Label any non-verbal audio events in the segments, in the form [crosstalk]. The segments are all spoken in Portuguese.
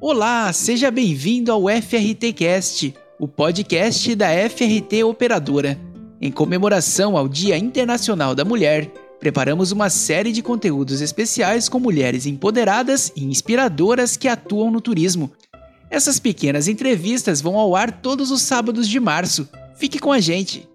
Olá, seja bem-vindo ao FRT Cast, o podcast da FRT Operadora. Em comemoração ao Dia Internacional da Mulher, preparamos uma série de conteúdos especiais com mulheres empoderadas e inspiradoras que atuam no turismo. Essas pequenas entrevistas vão ao ar todos os sábados de março. Fique com a gente!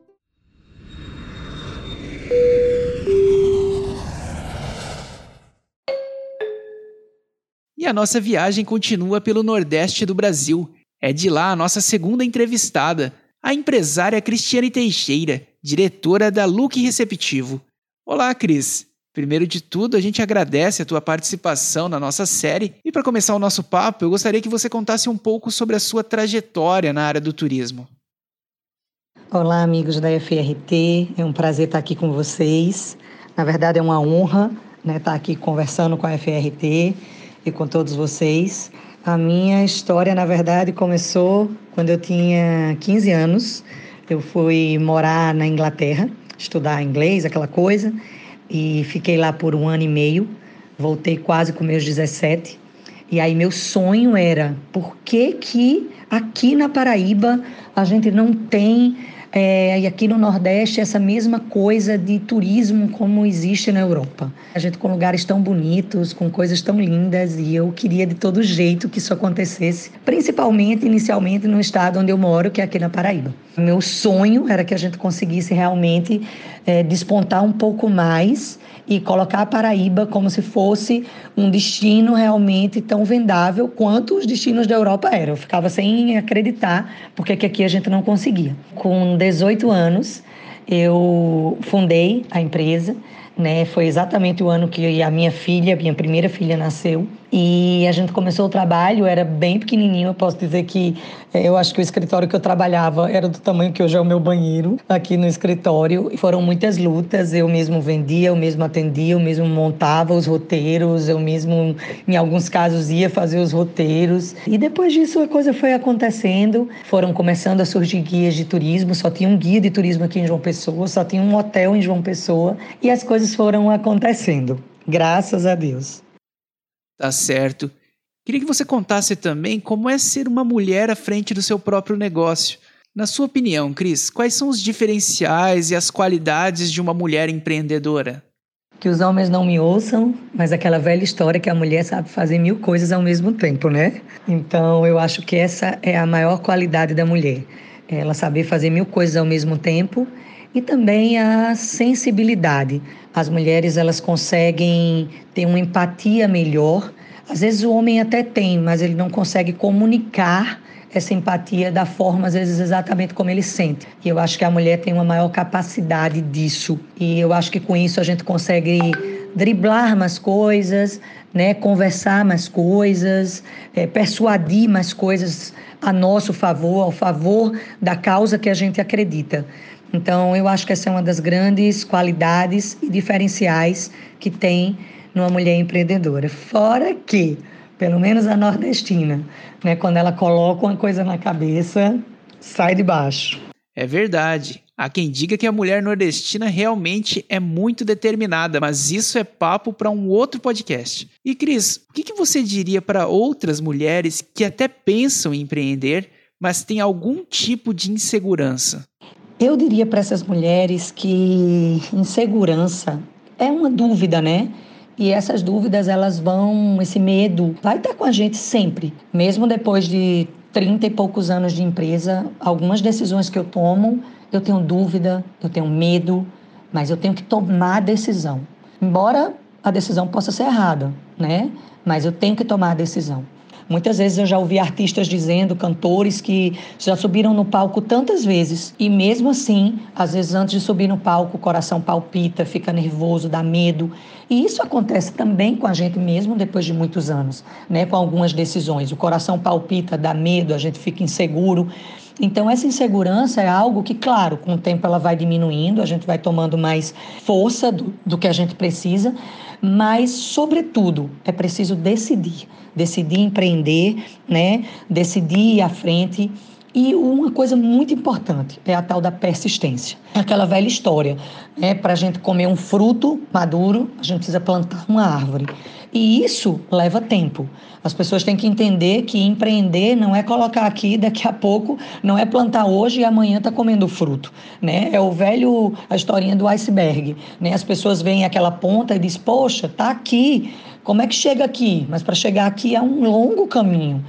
E a nossa viagem continua pelo Nordeste do Brasil. É de lá a nossa segunda entrevistada, a empresária Cristiane Teixeira, diretora da Look Receptivo. Olá, Cris! Primeiro de tudo, a gente agradece a tua participação na nossa série e para começar o nosso papo, eu gostaria que você contasse um pouco sobre a sua trajetória na área do turismo. Olá, amigos da FRT, é um prazer estar aqui com vocês. Na verdade, é uma honra né, estar aqui conversando com a FRT e com todos vocês. A minha história, na verdade, começou quando eu tinha 15 anos. Eu fui morar na Inglaterra, estudar inglês, aquela coisa, e fiquei lá por um ano e meio. Voltei quase com meus 17. E aí meu sonho era, por que que aqui na Paraíba a gente não tem é, e aqui no Nordeste, essa mesma coisa de turismo como existe na Europa. A gente com lugares tão bonitos, com coisas tão lindas, e eu queria de todo jeito que isso acontecesse, principalmente inicialmente no estado onde eu moro, que é aqui na Paraíba. Meu sonho era que a gente conseguisse realmente é, despontar um pouco mais e colocar a Paraíba como se fosse um destino realmente tão vendável quanto os destinos da Europa eram. Eu ficava sem acreditar porque que aqui a gente não conseguia. Com 18 anos, eu fundei a empresa, né? Foi exatamente o ano que a minha filha, minha primeira filha nasceu. E a gente começou o trabalho, era bem pequenininho, eu posso dizer que eh, eu acho que o escritório que eu trabalhava era do tamanho que hoje é o meu banheiro aqui no escritório. E foram muitas lutas, eu mesmo vendia, eu mesmo atendia, eu mesmo montava os roteiros, eu mesmo, em alguns casos, ia fazer os roteiros. E depois disso a coisa foi acontecendo, foram começando a surgir guias de turismo, só tinha um guia de turismo aqui em João Pessoa, só tinha um hotel em João Pessoa, e as coisas foram acontecendo, graças a Deus. Tá certo. Queria que você contasse também como é ser uma mulher à frente do seu próprio negócio. Na sua opinião, Cris, quais são os diferenciais e as qualidades de uma mulher empreendedora? Que os homens não me ouçam, mas aquela velha história que a mulher sabe fazer mil coisas ao mesmo tempo, né? Então, eu acho que essa é a maior qualidade da mulher. Ela saber fazer mil coisas ao mesmo tempo e também a sensibilidade. As mulheres elas conseguem ter uma empatia melhor. Às vezes o homem até tem, mas ele não consegue comunicar essa empatia da forma, às vezes, exatamente como ele sente. E eu acho que a mulher tem uma maior capacidade disso. E eu acho que com isso a gente consegue driblar mais coisas, né, conversar mais coisas, é, persuadir mais coisas a nosso favor, ao favor da causa que a gente acredita. Então, eu acho que essa é uma das grandes qualidades e diferenciais que tem numa mulher empreendedora. Fora que, pelo menos a nordestina, né, quando ela coloca uma coisa na cabeça, sai de baixo. É verdade. Há quem diga que a mulher nordestina realmente é muito determinada, mas isso é papo para um outro podcast. E Cris, o que, que você diria para outras mulheres que até pensam em empreender, mas têm algum tipo de insegurança? Eu diria para essas mulheres que insegurança é uma dúvida, né? E essas dúvidas, elas vão, esse medo vai estar com a gente sempre. Mesmo depois de 30 e poucos anos de empresa, algumas decisões que eu tomo, eu tenho dúvida, eu tenho medo, mas eu tenho que tomar a decisão. Embora a decisão possa ser errada, né? Mas eu tenho que tomar a decisão. Muitas vezes eu já ouvi artistas dizendo, cantores que já subiram no palco tantas vezes e mesmo assim, às vezes antes de subir no palco, o coração palpita, fica nervoso, dá medo. E isso acontece também com a gente mesmo depois de muitos anos, né? Com algumas decisões, o coração palpita, dá medo, a gente fica inseguro. Então, essa insegurança é algo que, claro, com o tempo ela vai diminuindo, a gente vai tomando mais força do, do que a gente precisa, mas, sobretudo, é preciso decidir decidir empreender, né? decidir ir à frente E uma coisa muito importante é a tal da persistência. É aquela velha história, né? Para a gente comer um fruto maduro, a gente precisa plantar uma árvore. E isso leva tempo. As pessoas têm que entender que empreender não é colocar aqui daqui a pouco, não é plantar hoje e amanhã tá comendo fruto, né? É o velho a historinha do iceberg, né? As pessoas veem aquela ponta e diz: "Poxa, tá aqui. Como é que chega aqui?" Mas para chegar aqui é um longo caminho.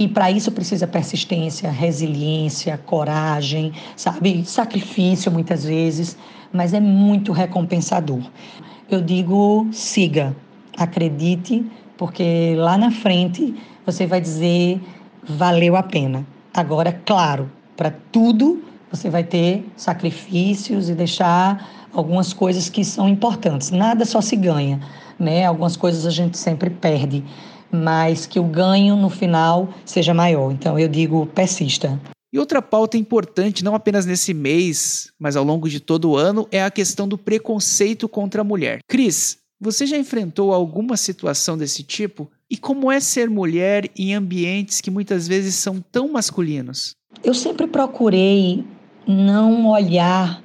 E para isso precisa persistência, resiliência, coragem, sabe? Sacrifício muitas vezes, mas é muito recompensador. Eu digo, siga, acredite, porque lá na frente você vai dizer valeu a pena. Agora, claro, para tudo você vai ter sacrifícios e deixar algumas coisas que são importantes. Nada só se ganha, né? Algumas coisas a gente sempre perde mas que o ganho no final seja maior. Então eu digo persista. E outra pauta importante, não apenas nesse mês, mas ao longo de todo o ano, é a questão do preconceito contra a mulher. Cris, você já enfrentou alguma situação desse tipo? E como é ser mulher em ambientes que muitas vezes são tão masculinos? Eu sempre procurei não olhar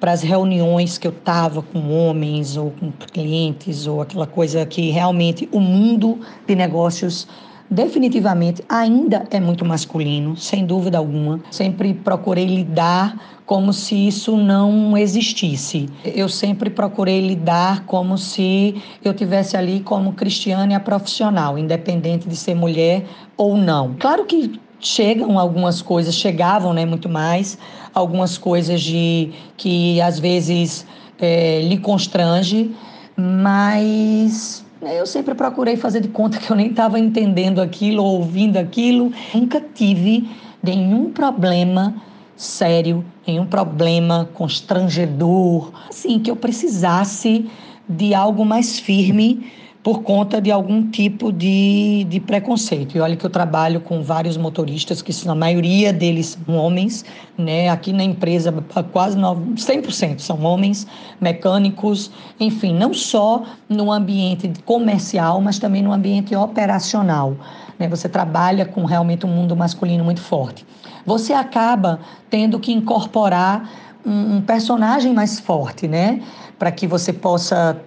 para as reuniões que eu estava com homens ou com clientes ou aquela coisa que realmente o mundo de negócios definitivamente ainda é muito masculino, sem dúvida alguma. Sempre procurei lidar como se isso não existisse. Eu sempre procurei lidar como se eu tivesse ali como cristiana profissional, independente de ser mulher ou não. Claro que chegam algumas coisas, chegavam né, muito mais, algumas coisas de que às vezes é, lhe constrange, mas né, eu sempre procurei fazer de conta [laughs] que eu nem estava entendendo aquilo, ouvindo aquilo. Nunca tive nenhum problema sério, nenhum problema constrangedor, assim, que eu precisasse de algo mais firme por conta de algum tipo de, de preconceito. E olha que eu trabalho com vários motoristas, que a maioria deles são homens, né? aqui na empresa quase 100% são homens, mecânicos, enfim, não só no ambiente comercial, mas também no ambiente operacional. Né? Você trabalha com realmente um mundo masculino muito forte. Você acaba tendo que incorporar um personagem mais forte, né? Para que você possa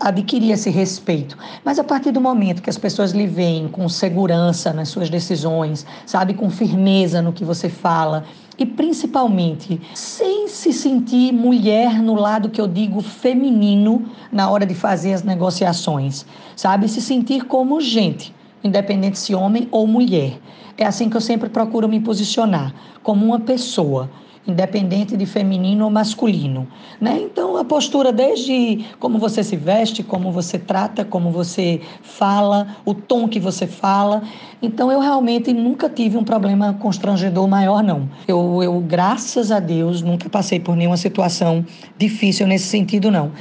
adquirir esse respeito. Mas a partir do momento que as pessoas lhe veem com segurança nas suas decisões, sabe, com firmeza no que você fala, e principalmente sem se sentir mulher no lado que eu digo feminino na hora de fazer as negociações, sabe? Se sentir como gente, independente se homem ou mulher. É assim que eu sempre procuro me posicionar, como uma pessoa independente de feminino ou masculino. Né? Então, a postura, desde como você se veste, como você trata, como você fala, o tom que você fala. Então, eu realmente nunca tive um problema constrangedor maior, não. Eu, eu graças a Deus, nunca passei por nenhuma situação difícil nesse sentido, não.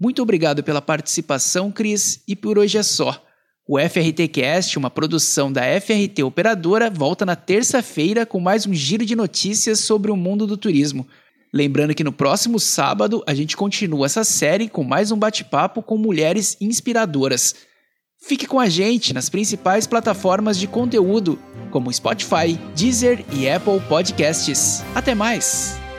Muito obrigado pela participação, Cris, e por hoje é só. O FRT Cast, uma produção da FRT Operadora, volta na terça-feira com mais um giro de notícias sobre o mundo do turismo. Lembrando que no próximo sábado a gente continua essa série com mais um bate-papo com mulheres inspiradoras. Fique com a gente nas principais plataformas de conteúdo, como Spotify, Deezer e Apple Podcasts. Até mais!